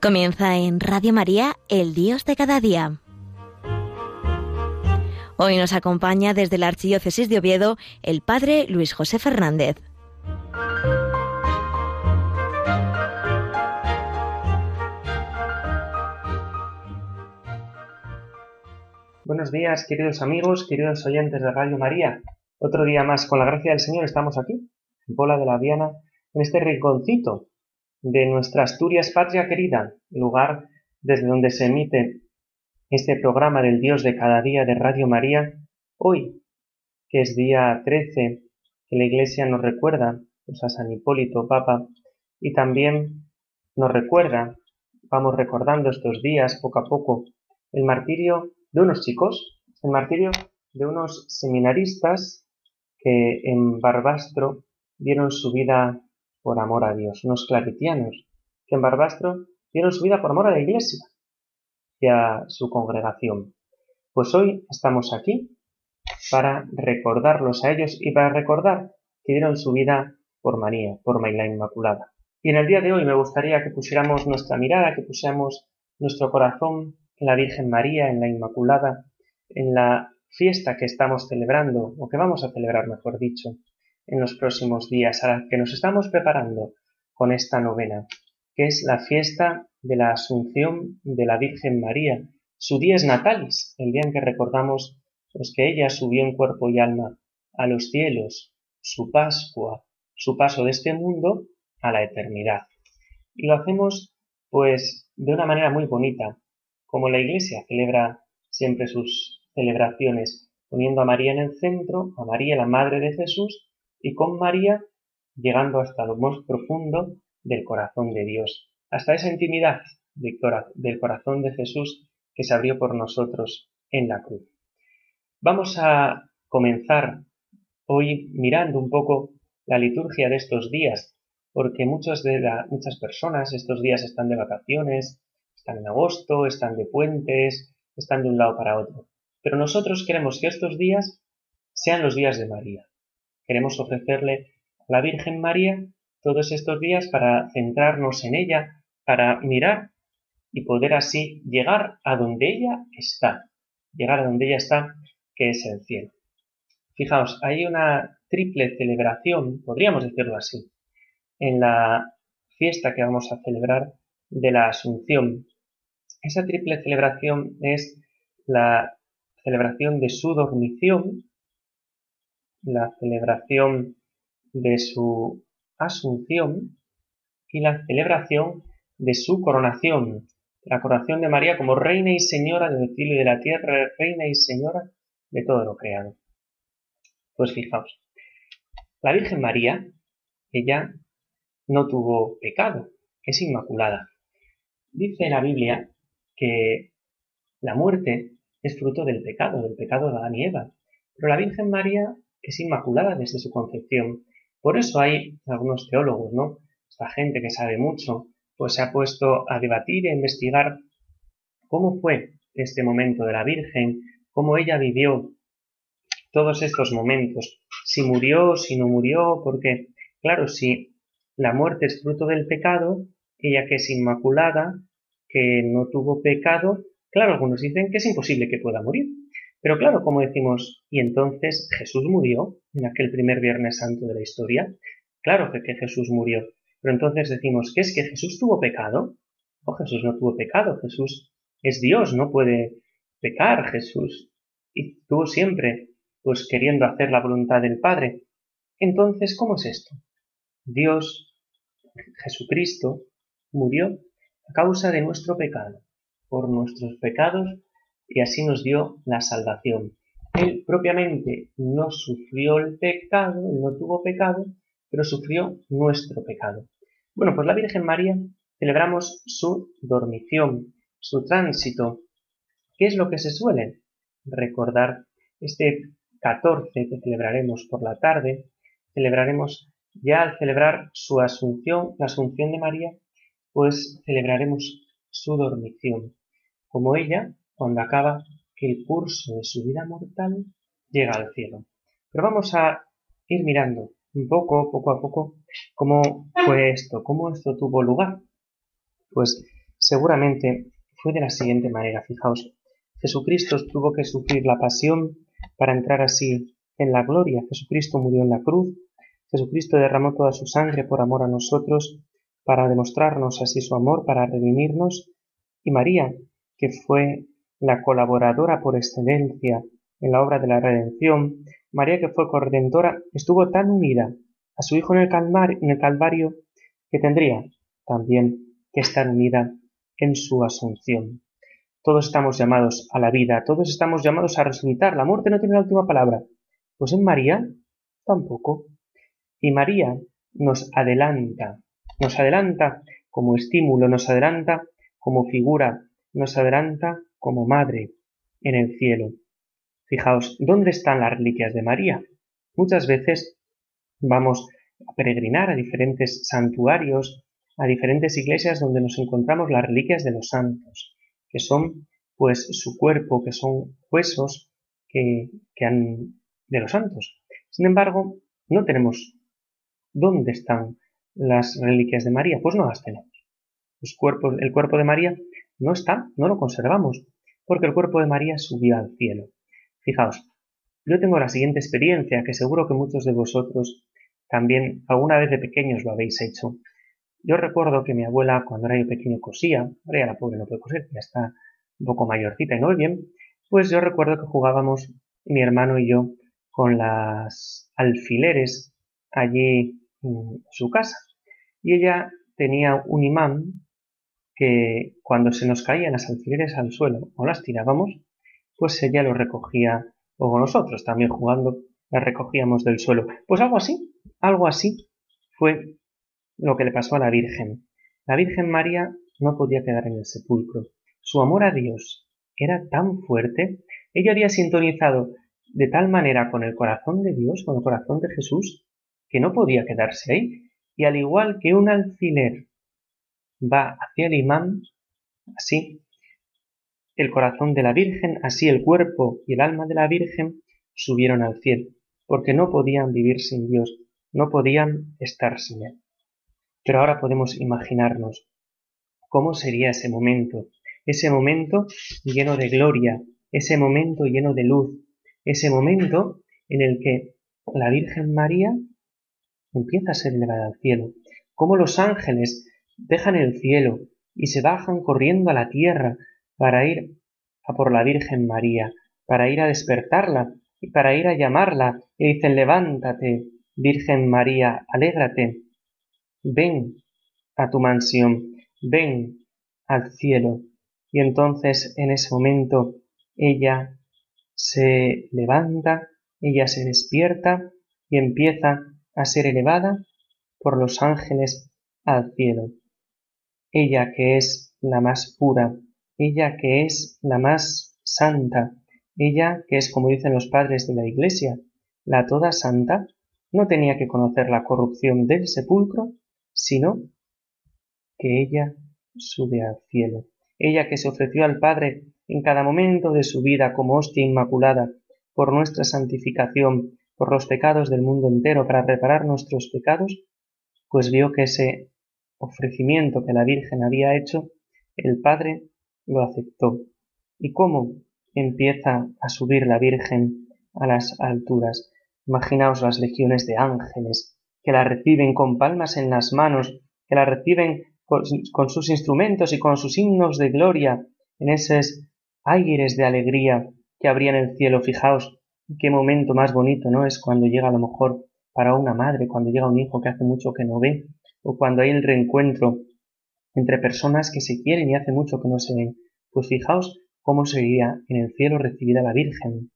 Comienza en Radio María, el Dios de cada día. Hoy nos acompaña desde la Archidiócesis de Oviedo el Padre Luis José Fernández. Buenos días, queridos amigos, queridos oyentes de Radio María. Otro día más, con la gracia del Señor, estamos aquí, en Pola de la Viana, en este rinconcito de nuestra Asturias patria querida, lugar desde donde se emite este programa del Dios de cada día de Radio María, hoy, que es día 13, que la Iglesia nos recuerda pues, a San Hipólito Papa y también nos recuerda, vamos recordando estos días poco a poco, el martirio de unos chicos, el martirio de unos seminaristas que en Barbastro dieron su vida por amor a Dios, unos claritianos, que en Barbastro dieron su vida por amor a la Iglesia y a su congregación. Pues hoy estamos aquí para recordarlos a ellos y para recordar que dieron su vida por María, por la Inmaculada. Y en el día de hoy me gustaría que pusiéramos nuestra mirada, que pusiéramos nuestro corazón en la Virgen María, en la Inmaculada, en la fiesta que estamos celebrando, o que vamos a celebrar, mejor dicho, en los próximos días, a la que nos estamos preparando con esta novena, que es la fiesta de la Asunción de la Virgen María, su dies natalis, el día en que recordamos pues, que ella subió en cuerpo y alma a los cielos, su Pascua, su paso de este mundo a la eternidad. Y lo hacemos pues de una manera muy bonita, como la Iglesia celebra siempre sus celebraciones, poniendo a María en el centro, a María la Madre de Jesús, y con María llegando hasta lo más profundo del corazón de Dios, hasta esa intimidad del corazón de Jesús que se abrió por nosotros en la cruz. Vamos a comenzar hoy mirando un poco la liturgia de estos días, porque muchas, de muchas personas estos días están de vacaciones, están en agosto, están de puentes, están de un lado para otro. Pero nosotros queremos que estos días sean los días de María, Queremos ofrecerle a la Virgen María todos estos días para centrarnos en ella, para mirar y poder así llegar a donde ella está, llegar a donde ella está, que es el cielo. Fijaos, hay una triple celebración, podríamos decirlo así, en la fiesta que vamos a celebrar de la Asunción. Esa triple celebración es la celebración de su dormición, la celebración de su asunción y la celebración de su coronación, la coronación de María como reina y señora del cielo y de la tierra, reina y señora de todo lo creado. Pues fijaos, la Virgen María, ella no tuvo pecado, es inmaculada. Dice la Biblia que la muerte es fruto del pecado, del pecado de Adán y Eva. Pero la Virgen María es inmaculada desde su concepción. Por eso hay algunos teólogos, ¿no? Esta gente que sabe mucho, pues se ha puesto a debatir e investigar cómo fue este momento de la Virgen, cómo ella vivió todos estos momentos, si murió, si no murió, porque, claro, si la muerte es fruto del pecado, ella que es inmaculada, que no tuvo pecado, claro, algunos dicen que es imposible que pueda morir. Pero claro, como decimos, y entonces Jesús murió en aquel primer Viernes Santo de la historia. Claro que, Jesús murió. Pero entonces decimos, ¿qué es que Jesús tuvo pecado? No, Jesús no tuvo pecado. Jesús es Dios, no puede pecar Jesús. Y tuvo siempre, pues queriendo hacer la voluntad del Padre. Entonces, ¿cómo es esto? Dios, Jesucristo, murió a causa de nuestro pecado. Por nuestros pecados y así nos dio la salvación. Él propiamente no sufrió el pecado, no tuvo pecado, pero sufrió nuestro pecado. Bueno, pues la Virgen María celebramos su dormición, su tránsito. ¿Qué es lo que se suele recordar? Este 14 que celebraremos por la tarde, celebraremos ya al celebrar su asunción, la asunción de María, pues celebraremos su dormición. Como ella cuando acaba el curso de su vida mortal, llega al cielo. Pero vamos a ir mirando un poco, poco a poco, cómo fue esto, cómo esto tuvo lugar. Pues seguramente fue de la siguiente manera, fijaos. Jesucristo tuvo que sufrir la pasión para entrar así en la gloria. Jesucristo murió en la cruz, Jesucristo derramó toda su sangre por amor a nosotros, para demostrarnos así su amor, para redimirnos, y María, que fue la colaboradora por excelencia en la obra de la redención, María que fue corredentora, estuvo tan unida a su Hijo en el, en el Calvario que tendría también que estar unida en su asunción. Todos estamos llamados a la vida, todos estamos llamados a resucitar. La muerte no tiene la última palabra. Pues en María tampoco. Y María nos adelanta, nos adelanta como estímulo, nos adelanta como figura, nos adelanta como madre en el cielo. Fijaos, ¿dónde están las reliquias de María? Muchas veces vamos a peregrinar a diferentes santuarios, a diferentes iglesias donde nos encontramos las reliquias de los santos, que son pues su cuerpo, que son huesos que, han de los santos. Sin embargo, no tenemos dónde están las reliquias de María, pues no las tenemos. Los cuerpos, el cuerpo de María no está, no lo conservamos, porque el cuerpo de María subió al cielo. Fijaos, yo tengo la siguiente experiencia que seguro que muchos de vosotros también alguna vez de pequeños lo habéis hecho. Yo recuerdo que mi abuela cuando era yo pequeño cosía, ahora ya la pobre no puede coser, ya está un poco mayorcita y no bien, pues yo recuerdo que jugábamos mi hermano y yo con las alfileres allí en su casa. Y ella tenía un imán que cuando se nos caían las alfileres al suelo o las tirábamos, pues ella lo recogía, o nosotros también jugando, las recogíamos del suelo. Pues algo así, algo así fue lo que le pasó a la Virgen. La Virgen María no podía quedar en el sepulcro. Su amor a Dios era tan fuerte, ella había sintonizado de tal manera con el corazón de Dios, con el corazón de Jesús, que no podía quedarse ahí. Y al igual que un alfiler va hacia el imán, así el corazón de la Virgen, así el cuerpo y el alma de la Virgen subieron al cielo, porque no podían vivir sin Dios, no podían estar sin Él. Pero ahora podemos imaginarnos cómo sería ese momento, ese momento lleno de gloria, ese momento lleno de luz, ese momento en el que la Virgen María empieza a ser elevada al cielo, cómo los ángeles dejan el cielo y se bajan corriendo a la tierra para ir a por la Virgen María, para ir a despertarla y para ir a llamarla, y dicen levántate, Virgen María, alégrate, ven a tu mansión, ven al cielo. Y entonces en ese momento ella se levanta, ella se despierta y empieza a ser elevada por los ángeles al cielo. Ella que es la más pura, ella que es la más santa, ella que es como dicen los padres de la Iglesia, la toda santa, no tenía que conocer la corrupción del sepulcro, sino que ella sube al cielo. Ella que se ofreció al Padre en cada momento de su vida como hostia inmaculada por nuestra santificación, por los pecados del mundo entero, para reparar nuestros pecados, pues vio que ese ofrecimiento que la Virgen había hecho, el Padre lo aceptó. ¿Y cómo empieza a subir la Virgen a las alturas? Imaginaos las legiones de ángeles que la reciben con palmas en las manos, que la reciben con, sus instrumentos y con sus himnos de gloria en esos aires de alegría que habría en el cielo. Fijaos qué momento más bonito, ¿no? Es cuando llega a lo mejor para una madre, cuando llega un hijo que hace mucho que no ve, o cuando hay el reencuentro entre personas que se quieren y hace mucho que no se ven. Pues fijaos cómo sería en el cielo recibida la Virgen.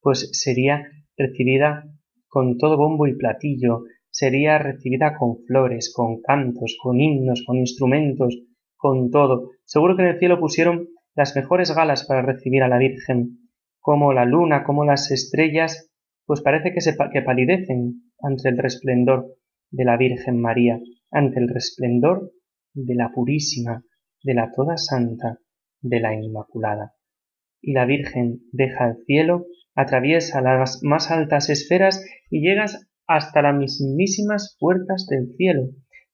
Pues sería recibida con todo bombo y platillo, sería recibida con flores, con cantos, con himnos, con instrumentos, con todo. Seguro que en el cielo pusieron las mejores galas para recibir a la Virgen, como la luna, como las estrellas, pues parece que, se, palidecen ante el resplendor de la Virgen María, ante el resplendor de la purísima, de la toda santa, de la Inmaculada. Y la Virgen deja el cielo, atraviesa las más altas esferas y llegas hasta las mismísimas puertas del cielo,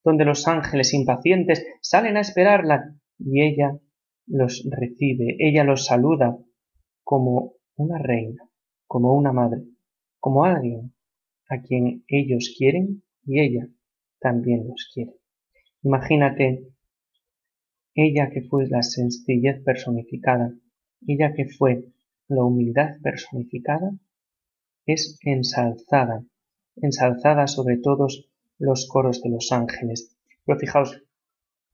donde los ángeles impacientes salen a esperarla y ella los recibe, ella los saluda como una reina, como una madre, como alguien a quien ellos quieren y ella también los quiere. Imagínate ella que fue la sencillez personificada, ella que fue la humildad personificada, es ensalzada, ensalzada sobre todos los coros de los ángeles. Pero fijaos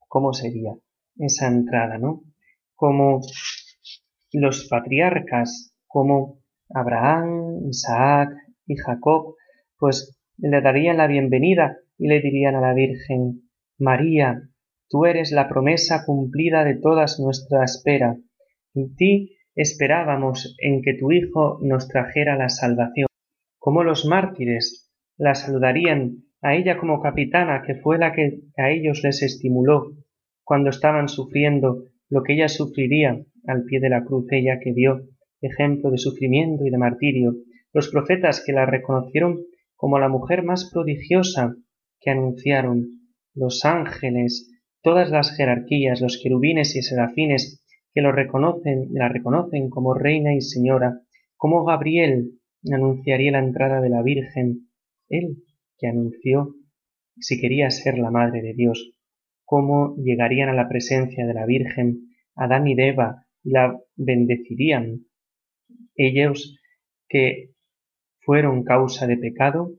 cómo sería esa entrada, ¿no? Como los patriarcas, como Abraham, Isaac y Jacob, pues le darían la bienvenida y le dirían a la Virgen, María, tú eres la promesa cumplida de todas nuestra espera. En ti esperábamos en que tu Hijo nos trajera la salvación. Como los mártires la saludarían a ella como capitana, que fue la que a ellos les estimuló cuando estaban sufriendo lo que ella sufriría al pie de la cruz, ella que dio ejemplo de sufrimiento y de martirio, los profetas que la reconocieron como la mujer más prodigiosa que anunciaron, los ángeles, todas las jerarquías, los querubines y serafines que lo reconocen, la reconocen como reina y señora, como Gabriel anunciaría la entrada de la Virgen, él que anunció si quería ser la Madre de Dios, cómo llegarían a la presencia de la Virgen Adán y Eva la bendecirían, ellos que fueron causa de pecado,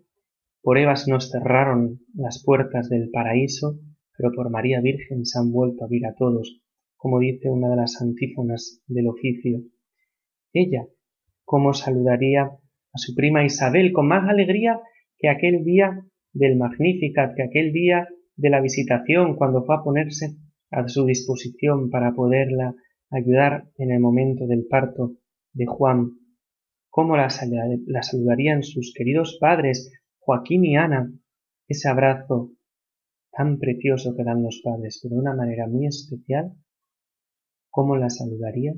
por Evas nos cerraron las puertas del paraíso, pero por María Virgen se han vuelto a abrir a todos, como dice una de las antífonas del oficio. Ella, cómo saludaría a su prima Isabel con más alegría que aquel día del Magnificat, que aquel día de la visitación, cuando fue a ponerse a su disposición para poderla ayudar en el momento del parto de Juan. Cómo la saludarían sus queridos padres, Joaquín y Ana, ese abrazo tan precioso que dan los padres, pero de una manera muy especial, cómo la saludaría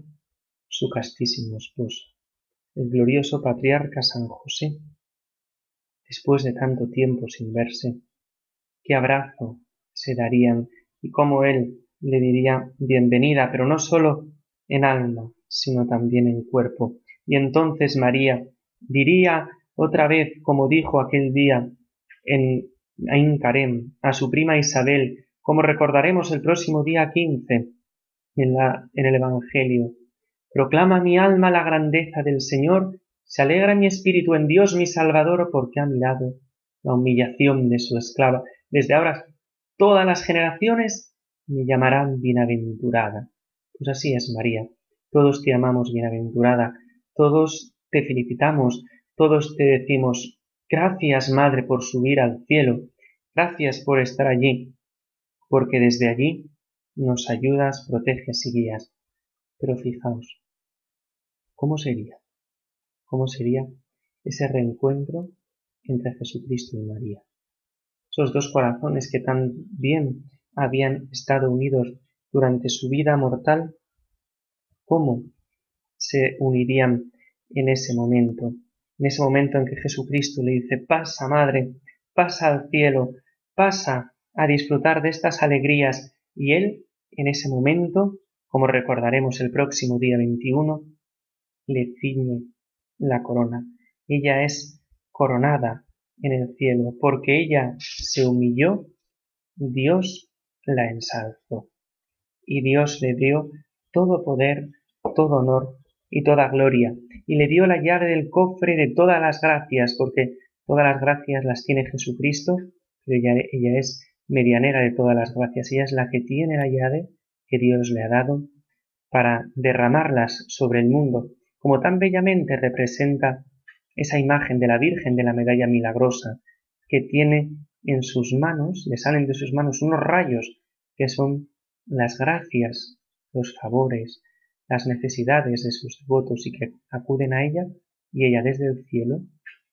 su castísimo esposo, el glorioso patriarca San José, después de tanto tiempo sin verse, qué abrazo se darían y cómo él le diría bienvenida, pero no sólo en alma, sino también en cuerpo. Y entonces María diría otra vez, como dijo aquel día en Ain Karem, a su prima Isabel, como recordaremos el próximo día quince en, la, en el Evangelio. Proclama mi alma la grandeza del Señor, se alegra mi espíritu en Dios mi Salvador, porque ha mirado la humillación de su esclava. Desde ahora todas las generaciones me llamarán bienaventurada. Pues así es, María. Todos te amamos bienaventurada, todos te felicitamos, todos te decimos gracias, Madre, por subir al cielo, gracias por estar allí, porque desde allí nos ayudas, proteges y guías. Pero fijaos, ¿cómo sería? ¿Cómo sería ese reencuentro entre Jesucristo y María? Esos dos corazones que tan bien habían estado unidos durante su vida mortal, ¿cómo se unirían en ese momento? En ese momento en que Jesucristo le dice, pasa, madre, pasa al cielo, pasa a disfrutar de estas alegrías, y él, en ese momento, como recordaremos el próximo día 21, le ciñe la corona. Ella es coronada en el cielo, porque ella se humilló, Dios la ensalzó. Y Dios le dio todo poder, todo honor y toda gloria, y le dio la llave del cofre de todas las gracias, porque todas las gracias las tiene Jesucristo, pero ella, es medianera de todas las gracias, ella es la que tiene la llave que Dios le ha dado para derramarlas sobre el mundo, como tan bellamente representa esa imagen de la Virgen de la medalla milagrosa, que tiene en sus manos, le salen de sus manos unos rayos que son las gracias, los favores, las necesidades de sus devotos y que acuden a ella y ella desde el cielo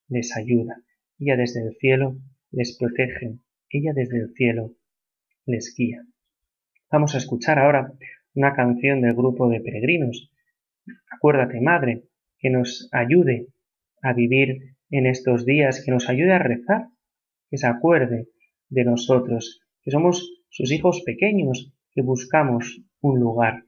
les ayuda, ella desde el cielo les protege, ella desde el cielo les guía. Vamos a escuchar ahora una canción del grupo de peregrinos. Acuérdate, Madre, que nos ayude a vivir en estos días, que nos ayude a rezar, que se acuerde de nosotros, que somos sus hijos pequeños, que buscamos un lugar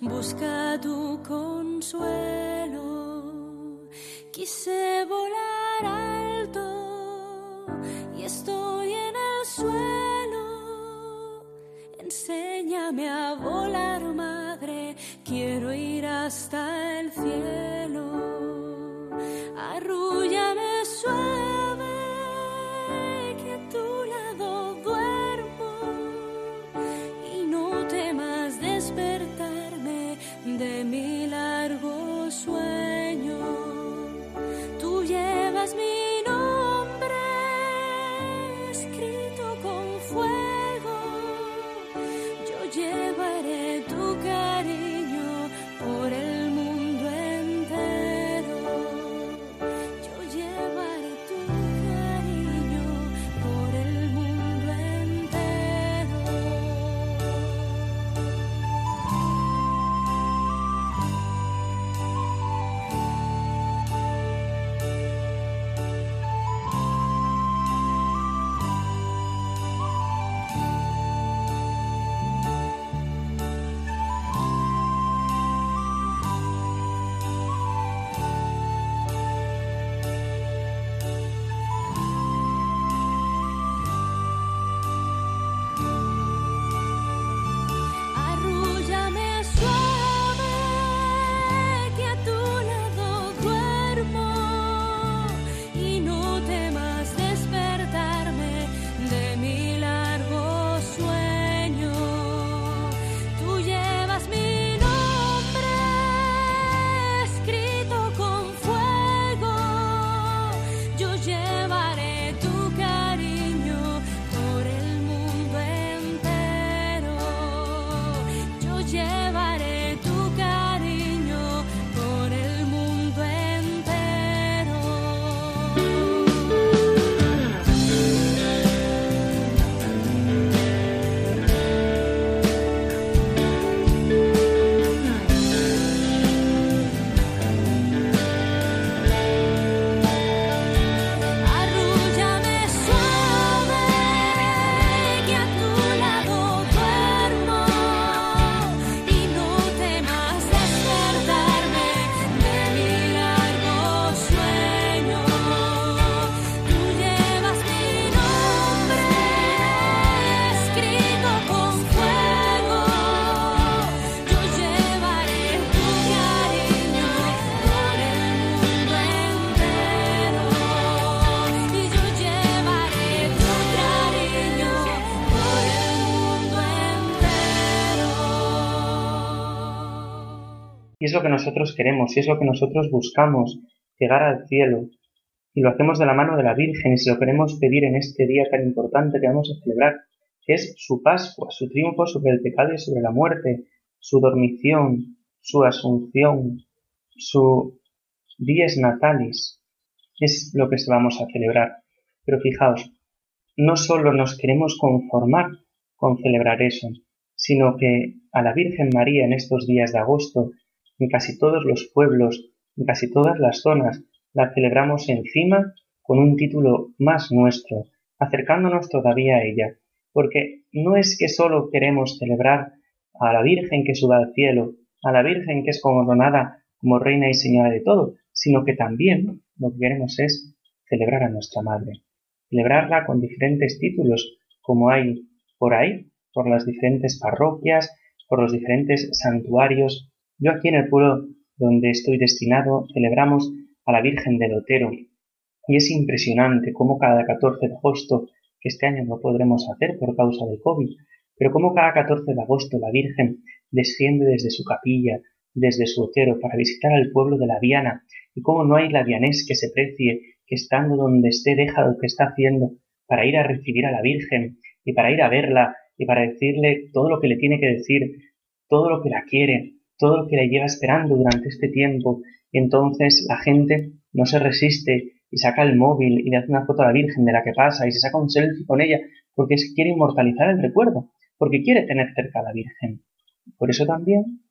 busca tu consuelo. Quise volar alto y estoy en el suelo. Enséñame a volar, madre, quiero ir hasta el cielo. Es lo que nosotros queremos, y es lo que nosotros buscamos, llegar al cielo. Y lo hacemos de la mano de la Virgen, y se lo queremos pedir en este día tan importante que vamos a celebrar, que es su Pascua, su triunfo sobre el pecado y sobre la muerte, su dormición, su asunción, su dies natalis. Es lo que vamos a celebrar. Pero fijaos, no solo nos queremos conformar con celebrar eso, sino que a la Virgen María en estos días de agosto, en casi todos los pueblos, en casi todas las zonas, la celebramos encima con un título más nuestro, acercándonos todavía a ella, porque no es que solo queremos celebrar a la Virgen que suba al cielo, a la Virgen que es coronada como reina y señora de todo, sino que también lo que queremos es celebrar a nuestra Madre, celebrarla con diferentes títulos, como hay por ahí, por las diferentes parroquias, por los diferentes santuarios. Yo aquí en el pueblo donde estoy destinado celebramos a la Virgen del Otero y es impresionante cómo cada 14 de agosto, que este año no podremos hacer por causa del COVID, pero cómo cada 14 de agosto la Virgen desciende desde su capilla, desde su otero, para visitar al pueblo de la Viana, y cómo no hay lavianés que se precie, que estando donde esté deja lo que está haciendo, para ir a recibir a la Virgen, y para ir a verla, y para decirle todo lo que le tiene que decir, todo lo que la quiere, todo lo que la lleva esperando durante este tiempo. Y entonces la gente no se resiste y saca el móvil y le hace una foto a la Virgen de la que pasa y se saca un selfie con ella porque quiere inmortalizar el recuerdo, porque quiere tener cerca a la Virgen. Por eso también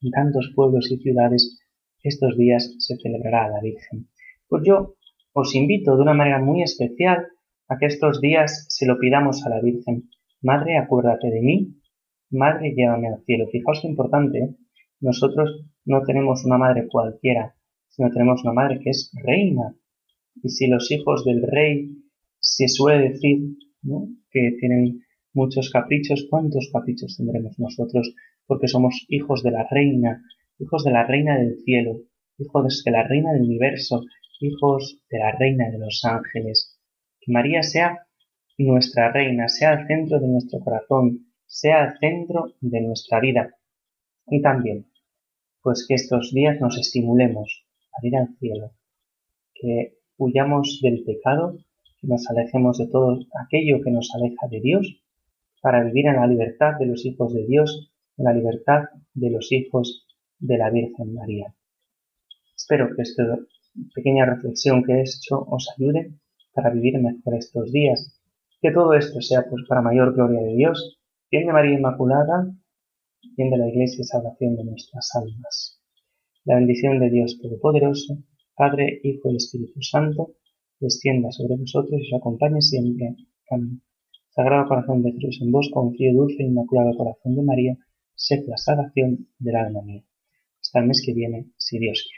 en tantos pueblos y ciudades estos días se celebrará a la Virgen. Pues yo os invito de una manera muy especial a que estos días se lo pidamos a la Virgen. Madre, acuérdate de mí. Madre, llévame al cielo. Fijaos qué importante. ¿eh? Nosotros no tenemos una madre cualquiera, sino tenemos una madre que es reina. Y si los hijos del rey se suele decir que tienen muchos caprichos, ¿cuántos caprichos tendremos nosotros? Porque somos hijos de la reina, hijos de la reina del cielo, hijos de la reina del universo, hijos de la reina de los ángeles. Que María sea nuestra reina, sea el centro de nuestro corazón, sea el centro de nuestra vida. Y también, pues que estos días nos estimulemos a ir al cielo, que huyamos del pecado, que nos alejemos de todo aquello que nos aleja de Dios, para vivir en la libertad de los hijos de Dios, en la libertad de los hijos de la Virgen María. Espero que esta pequeña reflexión que he hecho os ayude para vivir mejor estos días. Que todo esto sea pues para mayor gloria de Dios, bien de María Inmaculada, bien de la Iglesia y salvación de nuestras almas. La bendición de Dios Todopoderoso, Padre, Hijo y Espíritu Santo, descienda sobre vosotros y os acompañe siempre. Amén. Sagrado Corazón de Jesús, en vos confío, dulce e inmaculado Corazón de María, sed la salvación del alma mía. Hasta el mes que viene, si Dios quiere.